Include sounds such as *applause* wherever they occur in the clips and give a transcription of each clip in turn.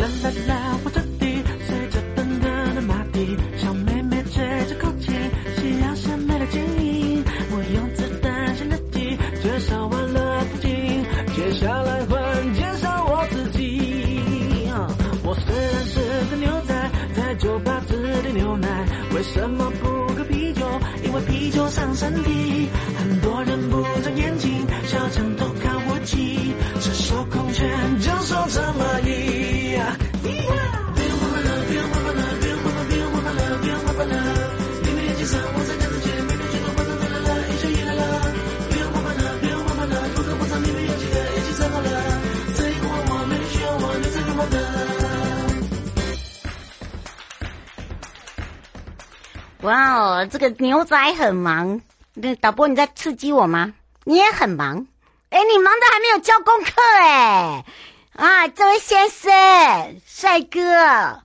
啦啦啦，我这里随着奔腾的马蹄，小妹妹吹着口琴，夕阳下美的剪影。我用子弹先的击，介绍完了风景，接下来换介绍我自己。我虽然是个牛仔，在酒吧只点牛奶，为什么不喝啤酒？因为啤酒伤身体。哇哦，这个牛仔很忙。那导播，你在刺激我吗？你也很忙。哎，你忙的还没有交功课哎。啊，这位先生，帅哥，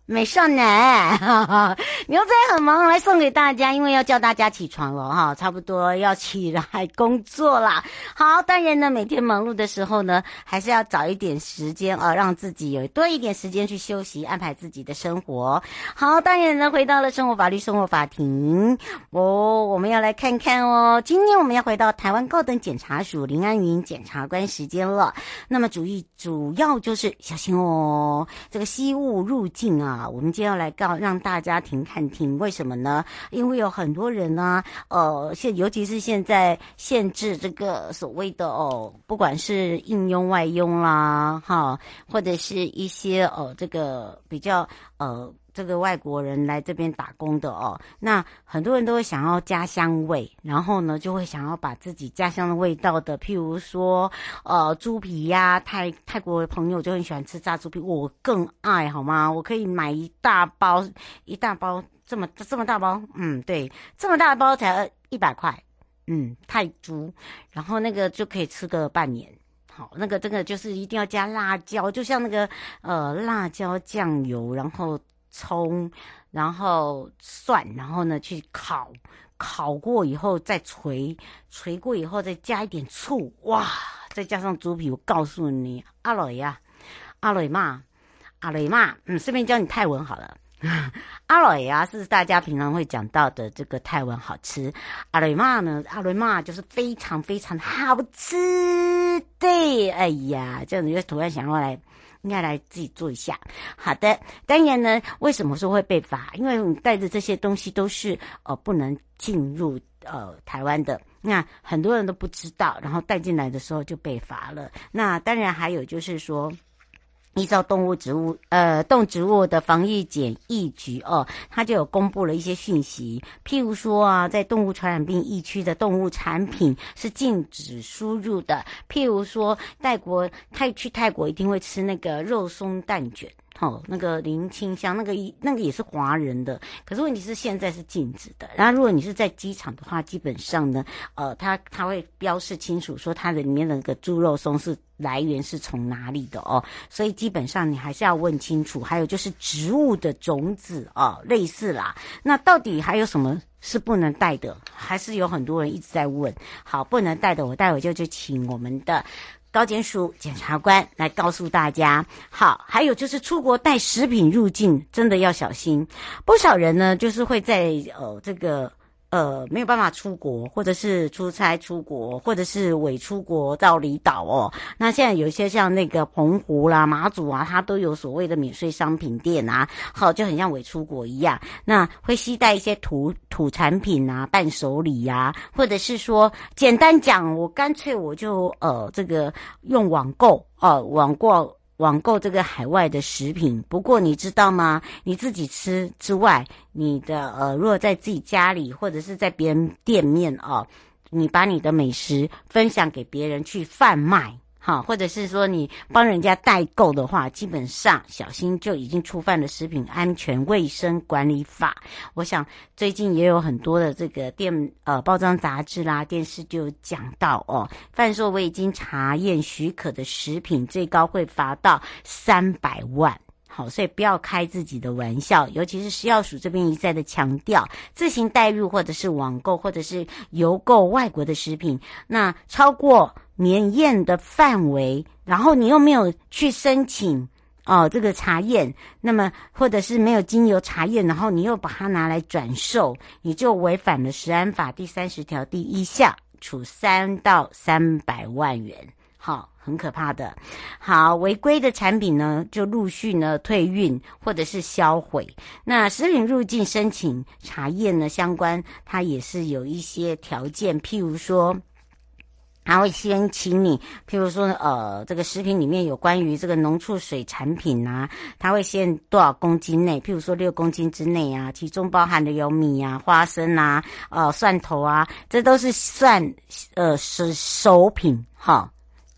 美少男，哈哈，牛仔很忙，来送给大家，因为要叫大家起床了哈，差不多要起来工作啦。好，当然呢，每天忙碌的时候呢，还是要找一点时间啊，让自己有多一点时间去休息，安排自己的生活。好，当然呢，回到了生活法律生活法庭，哦，我们要来看看哦，今天我们要回到台湾高等检察署林安云检察官时间了。那么主意主要。就是小心哦，这个吸物入境啊，我们今天要来告让大家停看听，为什么呢？因为有很多人呢，呃，现尤其是现在限制这个所谓的哦，不管是应用外佣啦，哈，或者是一些呃，这个比较呃。这个外国人来这边打工的哦，那很多人都会想要家乡味，然后呢，就会想要把自己家乡的味道的，譬如说，呃，猪皮呀，泰泰国的朋友就很喜欢吃炸猪皮，我更爱，好吗？我可以买一大包，一大包这么这么大包，嗯，对，这么大包才一百块，嗯，泰铢，然后那个就可以吃个半年，好，那个这个就是一定要加辣椒，就像那个呃辣椒酱油，然后。葱，然后蒜，然后呢去烤，烤过以后再锤，锤过以后再加一点醋，哇，再加上猪皮，我告诉你，阿磊呀，阿磊嘛，阿磊嘛，嗯，顺便教你泰文好了，*laughs* 阿磊呀是大家平常会讲到的这个泰文好吃，阿雷嘛呢，阿雷嘛就是非常非常好吃，对，哎呀，这样子就突然想过来。应该来自己做一下。好的，当然呢，为什么说会被罚？因为你带着这些东西都是呃不能进入呃台湾的。那很多人都不知道，然后带进来的时候就被罚了。那当然还有就是说。依照动物植物呃动植物的防疫检疫局哦，它就有公布了一些讯息，譬如说啊，在动物传染病疫区的动物产品是禁止输入的，譬如说泰国泰去泰国一定会吃那个肉松蛋卷。哦，那个林清香，那个一那个也是华人的，可是问题是现在是禁止的。然后如果你是在机场的话，基本上呢，呃，它它会标示清楚说它的里面的那个猪肉松是来源是从哪里的哦，所以基本上你还是要问清楚。还有就是植物的种子哦，类似啦。那到底还有什么是不能带的？还是有很多人一直在问。好，不能带的，我待会就去请我们的。高检署检察官来告诉大家，好，还有就是出国带食品入境，真的要小心。不少人呢，就是会在呃这个。呃，没有办法出国，或者是出差出国，或者是伪出国到离岛哦。那现在有一些像那个澎湖啦、马祖啊，它都有所谓的免税商品店啊，好，就很像伪出国一样。那会携带一些土土产品啊、伴手礼呀、啊，或者是说，简单讲，我干脆我就呃这个用网购哦、网购。网购这个海外的食品，不过你知道吗？你自己吃之外，你的呃，如果在自己家里或者是在别人店面哦，你把你的美食分享给别人去贩卖。好，或者是说你帮人家代购的话，基本上小心就已经触犯了食品安全卫生管理法。我想最近也有很多的这个电呃包装杂志啦、电视就有讲到哦，贩售未经查验许可的食品，最高会罚到三百万。好，所以不要开自己的玩笑，尤其是食药署这边一再的强调，自行代入或者是网购或者是邮购外国的食品，那超过。免验的范围，然后你又没有去申请哦，这个查验，那么或者是没有经由查验，然后你又把它拿来转售，你就违反了食安法第三十条第一项，处三到三百万元，好、很可怕的。好，违规的产品呢，就陆续呢退运或者是销毁。那食品入境申请查验呢，相关它也是有一些条件，譬如说。他会先请你，譬如说，呃，这个食品里面有关于这个农畜水产品啊，他会限多少公斤内，譬如说六公斤之内啊，其中包含的有米啊、花生啊、呃、蒜头啊，这都是算呃是熟品哈。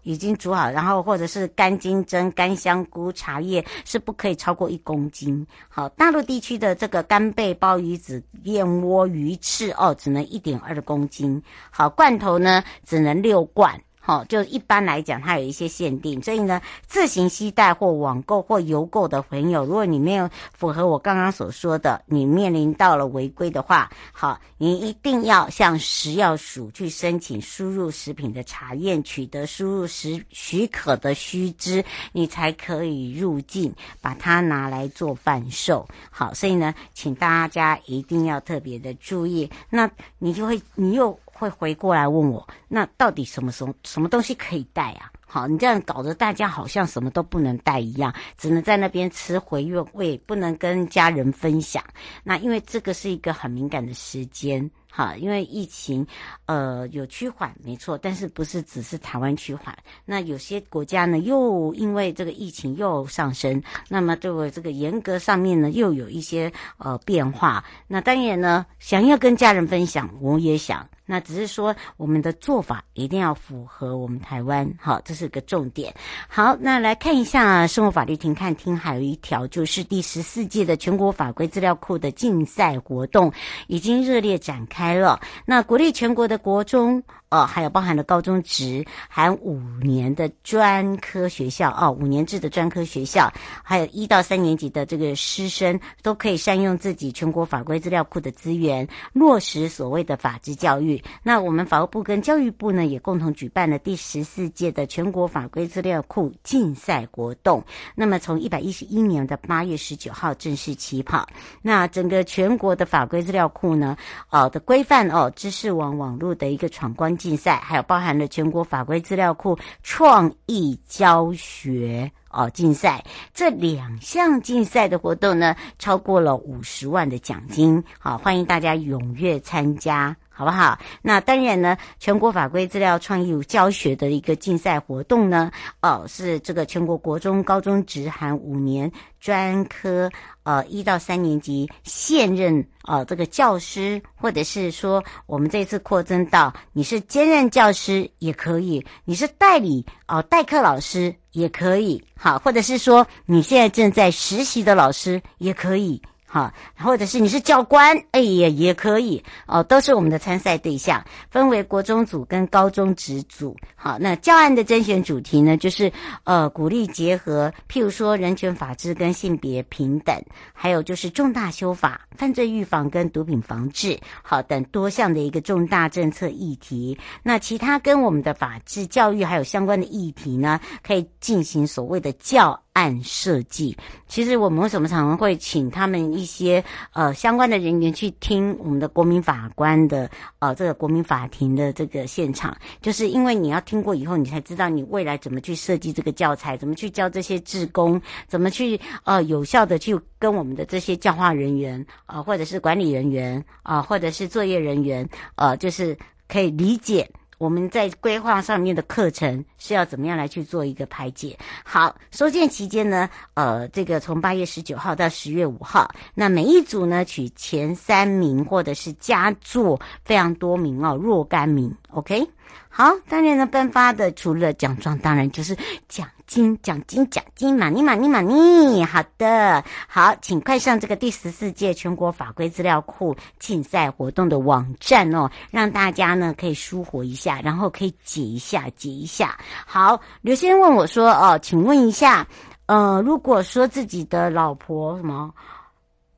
已经煮好，然后或者是干金针、干香菇、茶叶是不可以超过一公斤。好，大陆地区的这个干贝、鲍鱼子、燕窝、鱼翅哦，只能一点二公斤。好，罐头呢只能六罐。好，就一般来讲，它有一些限定，所以呢，自行携带或网购或邮购的朋友，如果你没有符合我刚刚所说的，你面临到了违规的话，好，你一定要向食药署去申请输入食品的查验，取得输入食许可的须知，你才可以入境，把它拿来做贩售。好，所以呢，请大家一定要特别的注意，那你就会，你又。会回过来问我，那到底什么什么什么东西可以带啊？好，你这样搞得大家好像什么都不能带一样，只能在那边吃回味，不能跟家人分享。那因为这个是一个很敏感的时间。哈，因为疫情，呃，有趋缓，没错，但是不是只是台湾趋缓？那有些国家呢，又因为这个疫情又上升，那么对我这个严格上面呢，又有一些呃变化。那当然呢，想要跟家人分享，我也想，那只是说我们的做法一定要符合我们台湾，好，这是个重点。好，那来看一下生活法律庭看听，还有一条就是第十四届的全国法规资料库的竞赛活动已经热烈展开。了，那国立全国的国中，呃，还有包含了高中职，含五年的专科学校哦，五年制的专科学校，还有一到三年级的这个师生，都可以善用自己全国法规资料库的资源，落实所谓的法治教育。那我们法务部跟教育部呢，也共同举办了第十四届的全国法规资料库竞赛活动。那么从一百一十一年的八月十九号正式起跑。那整个全国的法规资料库呢，呃的规范哦，知识网网络的一个闯关。竞赛还有包含了全国法规资料库创意教学哦竞赛，这两项竞赛的活动呢，超过了五十万的奖金，好，欢迎大家踊跃参加。好不好？那当然呢，全国法规资料创意教学的一个竞赛活动呢，哦，是这个全国国中、高中职含五年专科，呃，一到三年级现任呃这个教师，或者是说我们这次扩增到你是兼任教师也可以，你是代理哦、呃、代课老师也可以，好，或者是说你现在正在实习的老师也可以。啊，或者是你是教官，哎呀，也可以哦，都是我们的参赛对象，分为国中组跟高中职组。好，那教案的甄选主题呢，就是呃，鼓励结合，譬如说人权法治跟性别平等，还有就是重大修法、犯罪预防跟毒品防治，好等多项的一个重大政策议题。那其他跟我们的法治教育还有相关的议题呢，可以进行所谓的教案设计。其实我们为什么常常会请他们一些呃相关的人员去听我们的国民法官的呃这个国民法庭的这个现场，就是因为你要听过以后，你才知道你未来怎么去设计这个教材，怎么去教这些志工，怎么去呃有效的去跟我们的这些教化人员啊、呃，或者是管理人员啊、呃，或者是作业人员呃，就是可以理解。我们在规划上面的课程是要怎么样来去做一个排解？好，收件期间呢，呃，这个从八月十九号到十月五号，那每一组呢取前三名或者是佳作非常多名哦，若干名，OK。好，当然呢，颁发的除了奖状，当然就是奖金，奖金，奖金，玛尼玛尼玛尼。好的，好，请快上这个第十四届全国法规资料库竞赛活动的网站哦，让大家呢可以舒活一下，然后可以解一下，解一下。好，刘先生问我说：“哦，请问一下，呃，如果说自己的老婆什么？”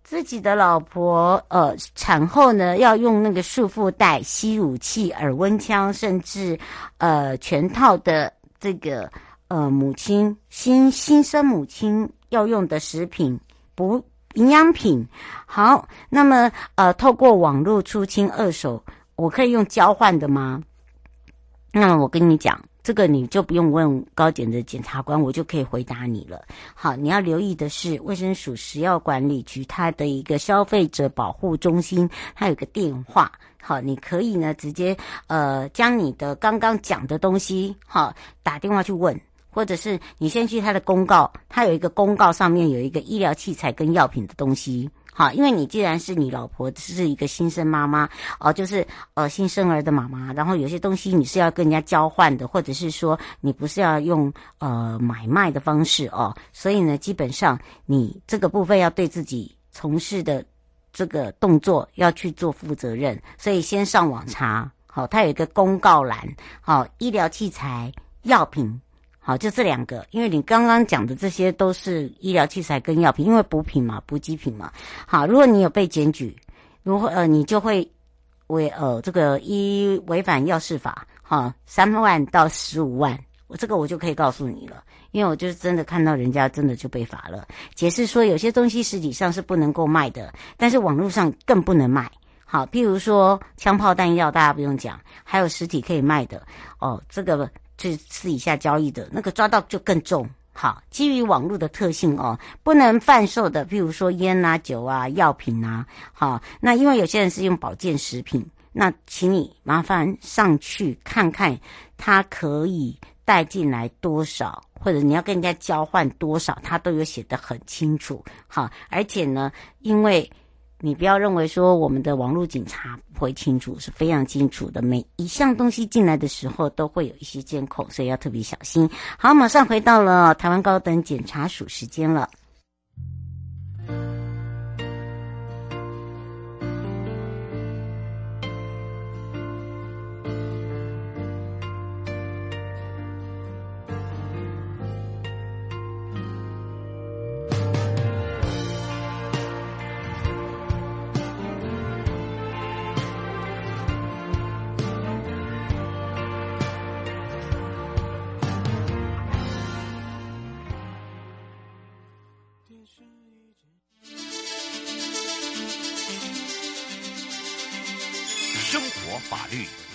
自己的老婆，呃，产后呢要用那个束缚带、吸乳器、耳温枪，甚至，呃，全套的这个，呃，母亲新新生母亲要用的食品、补营养品。好，那么，呃，透过网络出清二手，我可以用交换的吗？那我跟你讲。这个你就不用问高检的检察官，我就可以回答你了。好，你要留意的是，卫生署食药管理局它的一个消费者保护中心，它有个电话。好，你可以呢直接呃将你的刚刚讲的东西，好打电话去问，或者是你先去他的公告，他有一个公告上面有一个医疗器材跟药品的东西。好，因为你既然是你老婆是一个新生妈妈哦，就是呃新生儿的妈妈，然后有些东西你是要跟人家交换的，或者是说你不是要用呃买卖的方式哦，所以呢，基本上你这个部分要对自己从事的这个动作要去做负责任，所以先上网查，好，它有一个公告栏，好，医疗器材、药品。好，就这两个，因为你刚刚讲的这些都是医疗器材跟药品，因为补品嘛，补给品嘛。好，如果你有被检举，如果呃，你就会违呃这个依违反药事法，哈，三万到十五万，我这个我就可以告诉你了，因为我就是真的看到人家真的就被罚了。解释说有些东西实体上是不能够卖的，但是网络上更不能卖。好，譬如说枪炮弹药，大家不用讲，还有实体可以卖的哦，这个。去私底下交易的那个抓到就更重。好，基于网络的特性哦，不能贩售的，譬如说烟啊、酒啊、药品啊。好，那因为有些人是用保健食品，那请你麻烦上去看看，他可以带进来多少，或者你要跟人家交换多少，他都有写得很清楚。好，而且呢，因为。你不要认为说我们的网络警察不会清楚，是非常清楚的。每一项东西进来的时候都会有一些监控，所以要特别小心。好，马上回到了台湾高等检察署时间了。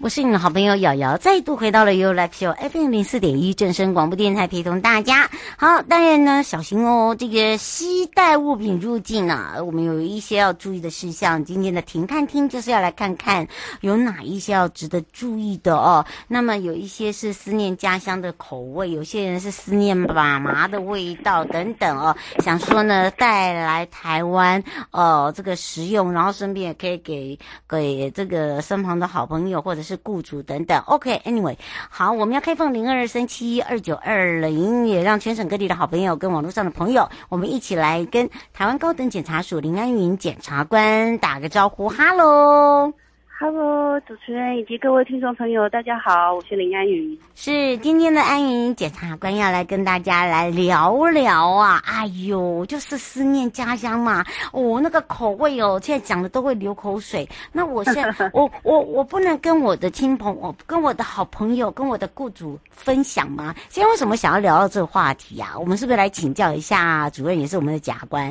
我是你的好朋友瑶瑶，再度回到了 u l i f Show FM 零四点一正声广播电台，陪同大家。好，当然呢，小心哦，这个携带物品入境啊，我们有一些要注意的事项。今天的停看听就是要来看看有哪一些要值得注意的哦。那么有一些是思念家乡的口味，有些人是思念爸妈的味道等等哦。想说呢，带来台湾哦，这个食用，然后顺便也可以给给这个身旁的好朋友或者是。是雇主等等，OK，Anyway，、好，我们要开放零二三七二九二零，也让全省各地的好朋友跟网络上的朋友，我们一起来跟台湾高等检察署林安云检察官打个招呼，，Hello。Hello，主持人以及各位听众朋友，大家好，我是林安云。是今天的安云检察官要来跟大家来聊聊啊，哎呦，就是思念家乡嘛。哦，那个口味哦，现在讲的都会流口水。那我现在，*laughs* 我我我不能跟我的亲朋，我跟我的好朋友，跟我的雇主分享吗？今天为什么想要聊到这个话题啊？我们是不是来请教一下主任，也是我们的检察官？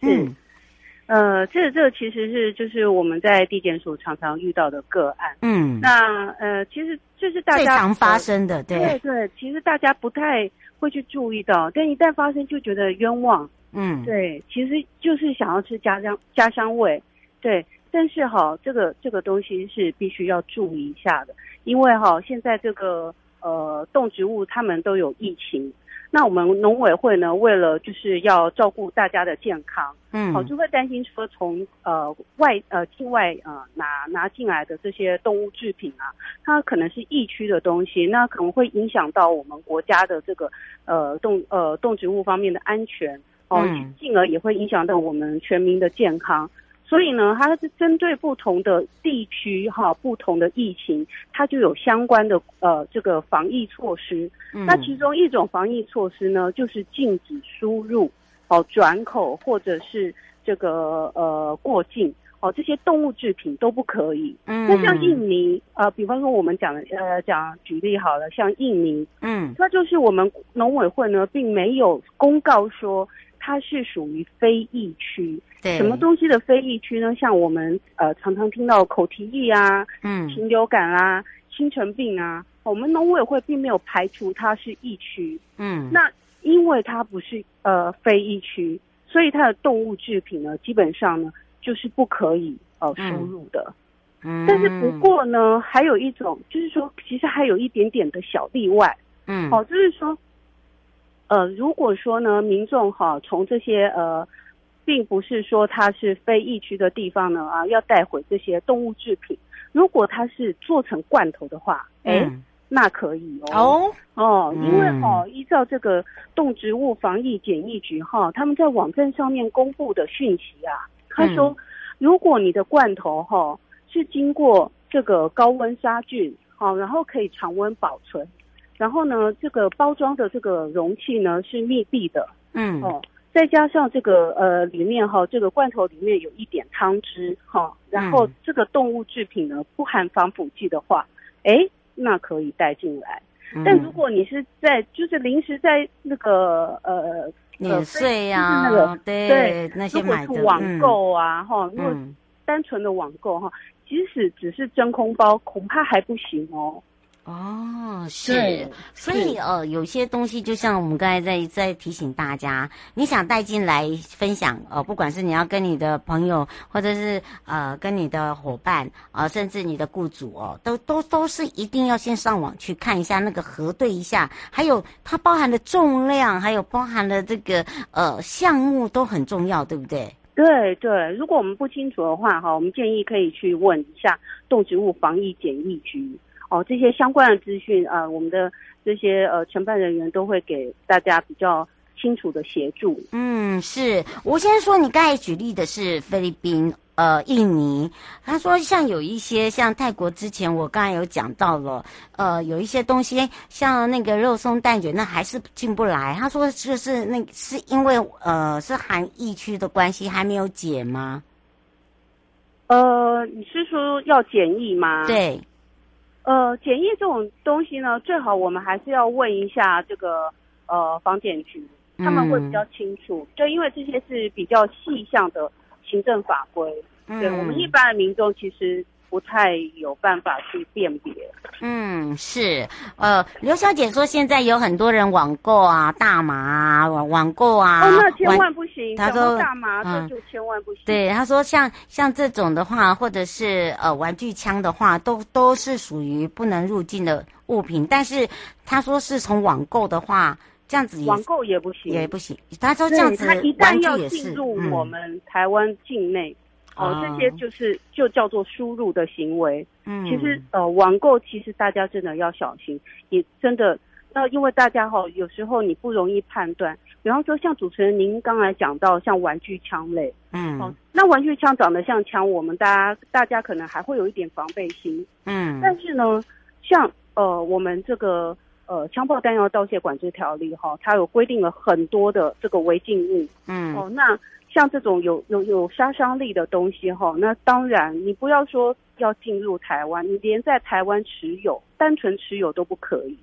嗯。呃，这个这个其实是就是我们在地检署常常遇到的个案。嗯，那呃，其实就是大家最常发生的，对对对，其实大家不太会去注意到，但一旦发生就觉得冤枉。嗯，对，其实就是想要吃家乡家乡味，对，但是哈，这个这个东西是必须要注意一下的，因为哈，现在这个呃动植物它们都有疫情。那我们农委会呢，为了就是要照顾大家的健康，嗯，好，就会担心说从呃外呃境外呃拿拿进来的这些动物制品啊，它可能是疫区的东西，那可能会影响到我们国家的这个呃动呃动植物方面的安全，哦，进而也会影响到我们全民的健康。所以呢，它是针对不同的地区哈，不同的疫情，它就有相关的呃这个防疫措施。嗯。那其中一种防疫措施呢，就是禁止输入哦、转口或者是这个呃过境哦，这些动物制品都不可以。嗯。那像印尼呃，比方说我们讲的呃讲举例好了，像印尼，嗯，那就是我们农委会呢，并没有公告说。它是属于非疫区，对，什么东西的非疫区呢？像我们呃常常听到口蹄疫啊，嗯，禽流感啊，新城病啊，我们农委会并没有排除它是疫区，嗯，那因为它不是呃非疫区，所以它的动物制品呢，基本上呢就是不可以呃输入的，嗯，但是不过呢，还有一种就是说，其实还有一点点的小例外，嗯，哦，就是说。呃，如果说呢，民众哈从这些呃，并不是说它是非疫区的地方呢啊，要带回这些动物制品。如果它是做成罐头的话，哎、嗯欸，那可以哦。哦，哦，因为哈，依照这个动植物防疫检疫局哈，他们在网站上面公布的讯息啊，他说，如果你的罐头哈是经过这个高温杀菌，好，然后可以常温保存。然后呢，这个包装的这个容器呢是密闭的，嗯。哦，再加上这个呃里面哈，这个罐头里面有一点汤汁哈，然后这个动物制品呢不含防腐剂的话，哎，那可以带进来。嗯、但如果你是在就是临时在那个呃免税呀、啊，就是那个对对那些买的网购啊哈，如果单纯的网购哈，即使只是真空包，恐怕还不行哦。哦，是，所以呃，有些东西就像我们刚才在在提醒大家，你想带进来分享，呃，不管是你要跟你的朋友，或者是呃跟你的伙伴啊、呃，甚至你的雇主哦，都都都是一定要先上网去看一下那个核对一下，还有它包含的重量，还有包含的这个呃项目都很重要，对不对？对对，如果我们不清楚的话，哈，我们建议可以去问一下动植物防疫检疫局。哦，这些相关的资讯啊，我们的这些呃承办人员都会给大家比较清楚的协助。嗯，是吴先生说，你刚才举例的是菲律宾、呃，印尼。他说像有一些像泰国，之前我刚才有讲到了，呃，有一些东西像那个肉松蛋卷，那还是进不来。他说就是那是因为呃是含疫区的关系，还没有解吗？呃，你是说要检疫吗？对。呃，检疫这种东西呢，最好我们还是要问一下这个呃房检局，他们会比较清楚。就、嗯、因为这些是比较细项的行政法规，嗯、对我们一般的民众其实不太有办法去辨别。嗯，是，呃，刘小姐说现在有很多人网购啊，大麻啊，网网购啊，哦，那千万不行。她说大麻这就千万不行。嗯、对，她说像像这种的话，或者是呃玩具枪的话，都都是属于不能入境的物品。但是她说是从网购的话，这样子网购也不行，也不行。他说这样子，他一旦要进入我们台湾境内。嗯哦，这些就是就叫做输入的行为。嗯，其实呃，网购其实大家真的要小心，也真的，那因为大家哈、哦，有时候你不容易判断。比方说，像主持人您刚才讲到像玩具枪类，嗯，哦，那玩具枪长得像枪，我们大家大家可能还会有一点防备心。嗯，但是呢，像呃，我们这个呃枪炮弹药盗窃管制条例哈、哦，它有规定了很多的这个违禁物。嗯，哦，那。像这种有有有杀伤力的东西哈，那当然你不要说要进入台湾，你连在台湾持有，单纯持有都不可以。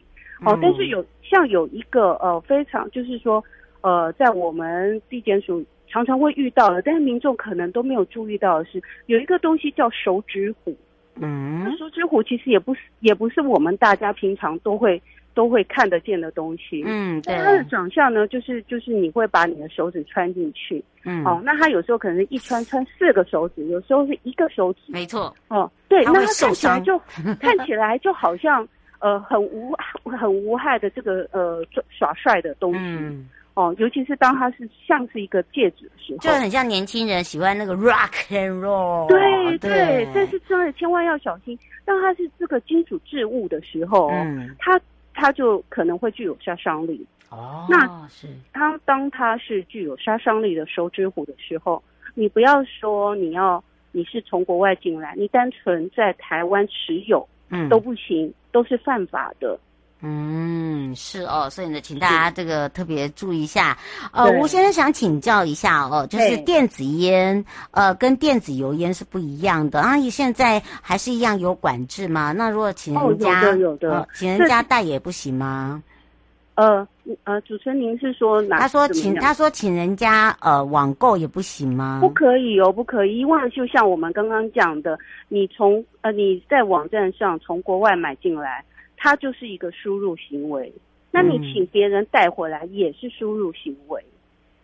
哦，但是有像有一个呃非常就是说呃，在我们地检署常常会遇到的，但是民众可能都没有注意到的是，有一个东西叫手指虎。嗯，手指虎其实也不是也不是我们大家平常都会。都会看得见的东西，嗯，对，它的长相呢，就是就是你会把你的手指穿进去，嗯，哦，那它有时候可能是一穿穿四个手指，有时候是一个手指，没错，哦，对，那它看起来就看起来就好像呃很无很无害的这个呃耍帅的东西，嗯，哦，尤其是当它是像是一个戒指的时候，就很像年轻人喜欢那个 rock and roll，对。对，但是真的千万要小心，当它是这个金属制物的时候，嗯，它。它就可能会具有杀伤力哦。那是它当它是具有杀伤力的收支虎的时候，你不要说你要你是从国外进来，你单纯在台湾持有，嗯，都不行，都是犯法的。嗯，是哦，所以呢，请大家这个特别注意一下。呃，吴先生想请教一下哦，就是电子烟，呃，跟电子油烟是不一样的阿啊。现在还是一样有管制吗？那如果请人家，哦、有的有的、呃，请人家带也不行吗？呃呃，主持人您是说哪？他说请他说请人家呃网购也不行吗？不可以哦，不可以，因为就像我们刚刚讲的，你从呃你在网站上从国外买进来。它就是一个输入行为，那你请别人带回来也是输入行为。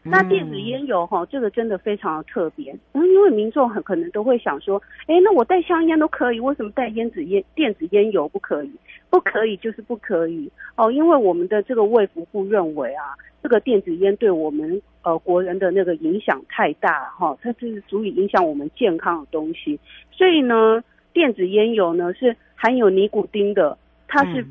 嗯、那电子烟油哈，这个真的非常的特别。嗯，因为民众很可能都会想说，哎，那我带香烟都可以，为什么带烟子烟电子烟油不可以？不可以就是不可以哦，因为我们的这个卫福部认为啊，这个电子烟对我们呃国人的那个影响太大哈，它是足以影响我们健康的东西。所以呢，电子烟油呢是含有尼古丁的。它是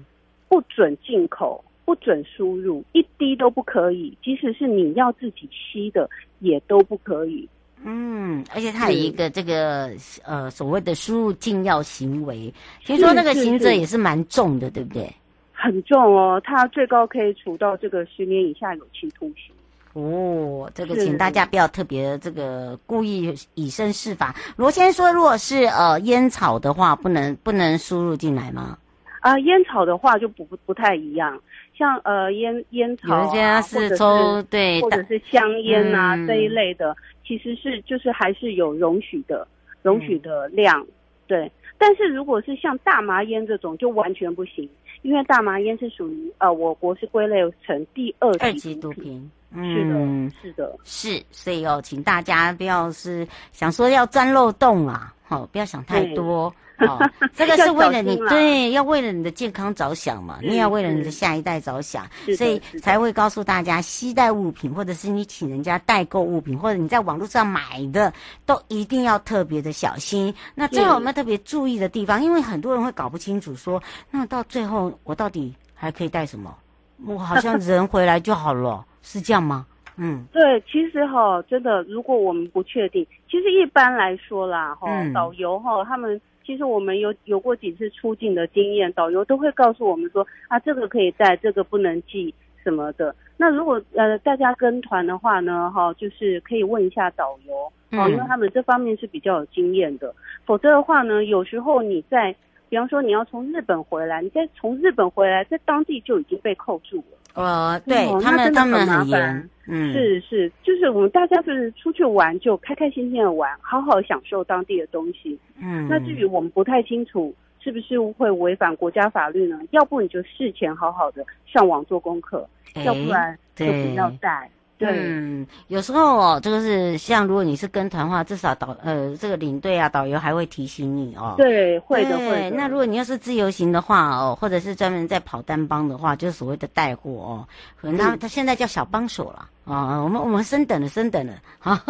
不准进口，不准输入，一滴都不可以。即使是你要自己吸的，也都不可以。嗯，而且它有一个这个呃所谓的输入禁药行为，听说那个刑责也是蛮重的，对不对？很重哦，它最高可以处到这个十年以下有期徒刑。哦，这个请大家不要特别这个故意以身试法。罗先生说，如果是呃烟草的话，不能不能输入进来吗？啊，烟草的话就不不不太一样，像呃烟烟草啊，是抽对，或者是香烟啊、嗯、这一类的，其实是就是还是有容许的，容许的量，嗯、对。但是如果是像大麻烟这种，就完全不行，因为大麻烟是属于呃，我国是归类成第二级，二级毒品。嗯，是的，是的，是，所以哦，请大家不要是想说要钻漏洞啊，好、哦，不要想太多。哦，*laughs* 这个是为了你，对，要为了你的健康着想嘛，你也要为了你的下一代着想，所以才会告诉大家，携带物品或者是你请人家代购物品，或者你在网络上买的，都一定要特别的小心。那最后我们要特别注意的地方，因为很多人会搞不清楚说，说那到最后我到底还可以带什么？我好像人回来就好了，是这样吗？嗯，对，其实哈，真的，如果我们不确定，其实一般来说啦，哈、嗯，导游哈他们。其实我们有有过几次出境的经验，导游都会告诉我们说啊，这个可以带，这个不能寄什么的。那如果呃大家跟团的话呢，哈，就是可以问一下导游，哦，因为他们这方面是比较有经验的。否则的话呢，有时候你在，比方说你要从日本回来，你在从日本回来，在当地就已经被扣住了。呃，对、哦、他们他们很严，嗯，是是，就是我们大家就是出去玩就开开心心的玩，好好享受当地的东西。嗯，那至于我们不太清楚是不是会违反国家法律呢？要不你就事前好好的上网做功课，欸、要不然就不要带。嗯，有时候哦，这个是像如果你是跟团的话，至少导呃这个领队啊导游还会提醒你哦。对，会的会的。那如果你要是自由行的话哦，或者是专门在跑单帮的话，就是所谓的带货哦，可能他他现在叫小帮手了。啊、哦，我们我们升等了，升等了，哈，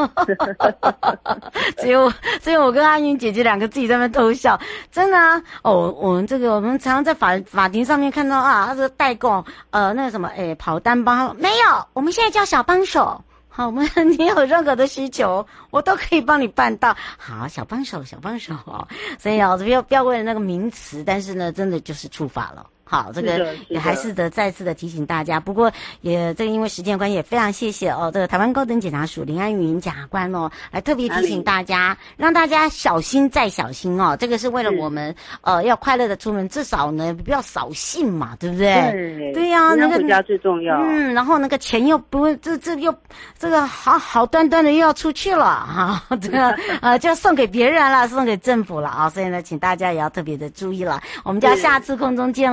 *laughs* 只有只有我跟阿云姐姐两个自己在那偷笑，真的啊，哦，我们这个我们常常在法法庭上面看到啊，他说代购，呃，那个什么，哎，跑单帮，没有，我们现在叫小帮手，好，我们你有任何的需求，我都可以帮你办到，好，小帮手，小帮手。哦，所以啊，不要不要为了那个名词，但是呢，真的就是触法了。好，这个也还是得再次的提醒大家。不过也这个因为时间关系，也非常谢谢哦，这个台湾高等检察署林安云检察官哦，来特别提醒大家，让大家小心再小心哦。这个是为了我们呃要快乐的出门，至少呢不要扫兴嘛，对不对？对对呀，那个回家最重要。嗯，然后那个钱又不会，这这又这个好好端端的又要出去了哈，这个 *laughs* 呃就要送给别人了，送给政府了啊。所以呢，请大家也要特别的注意了。我们就要下次空中见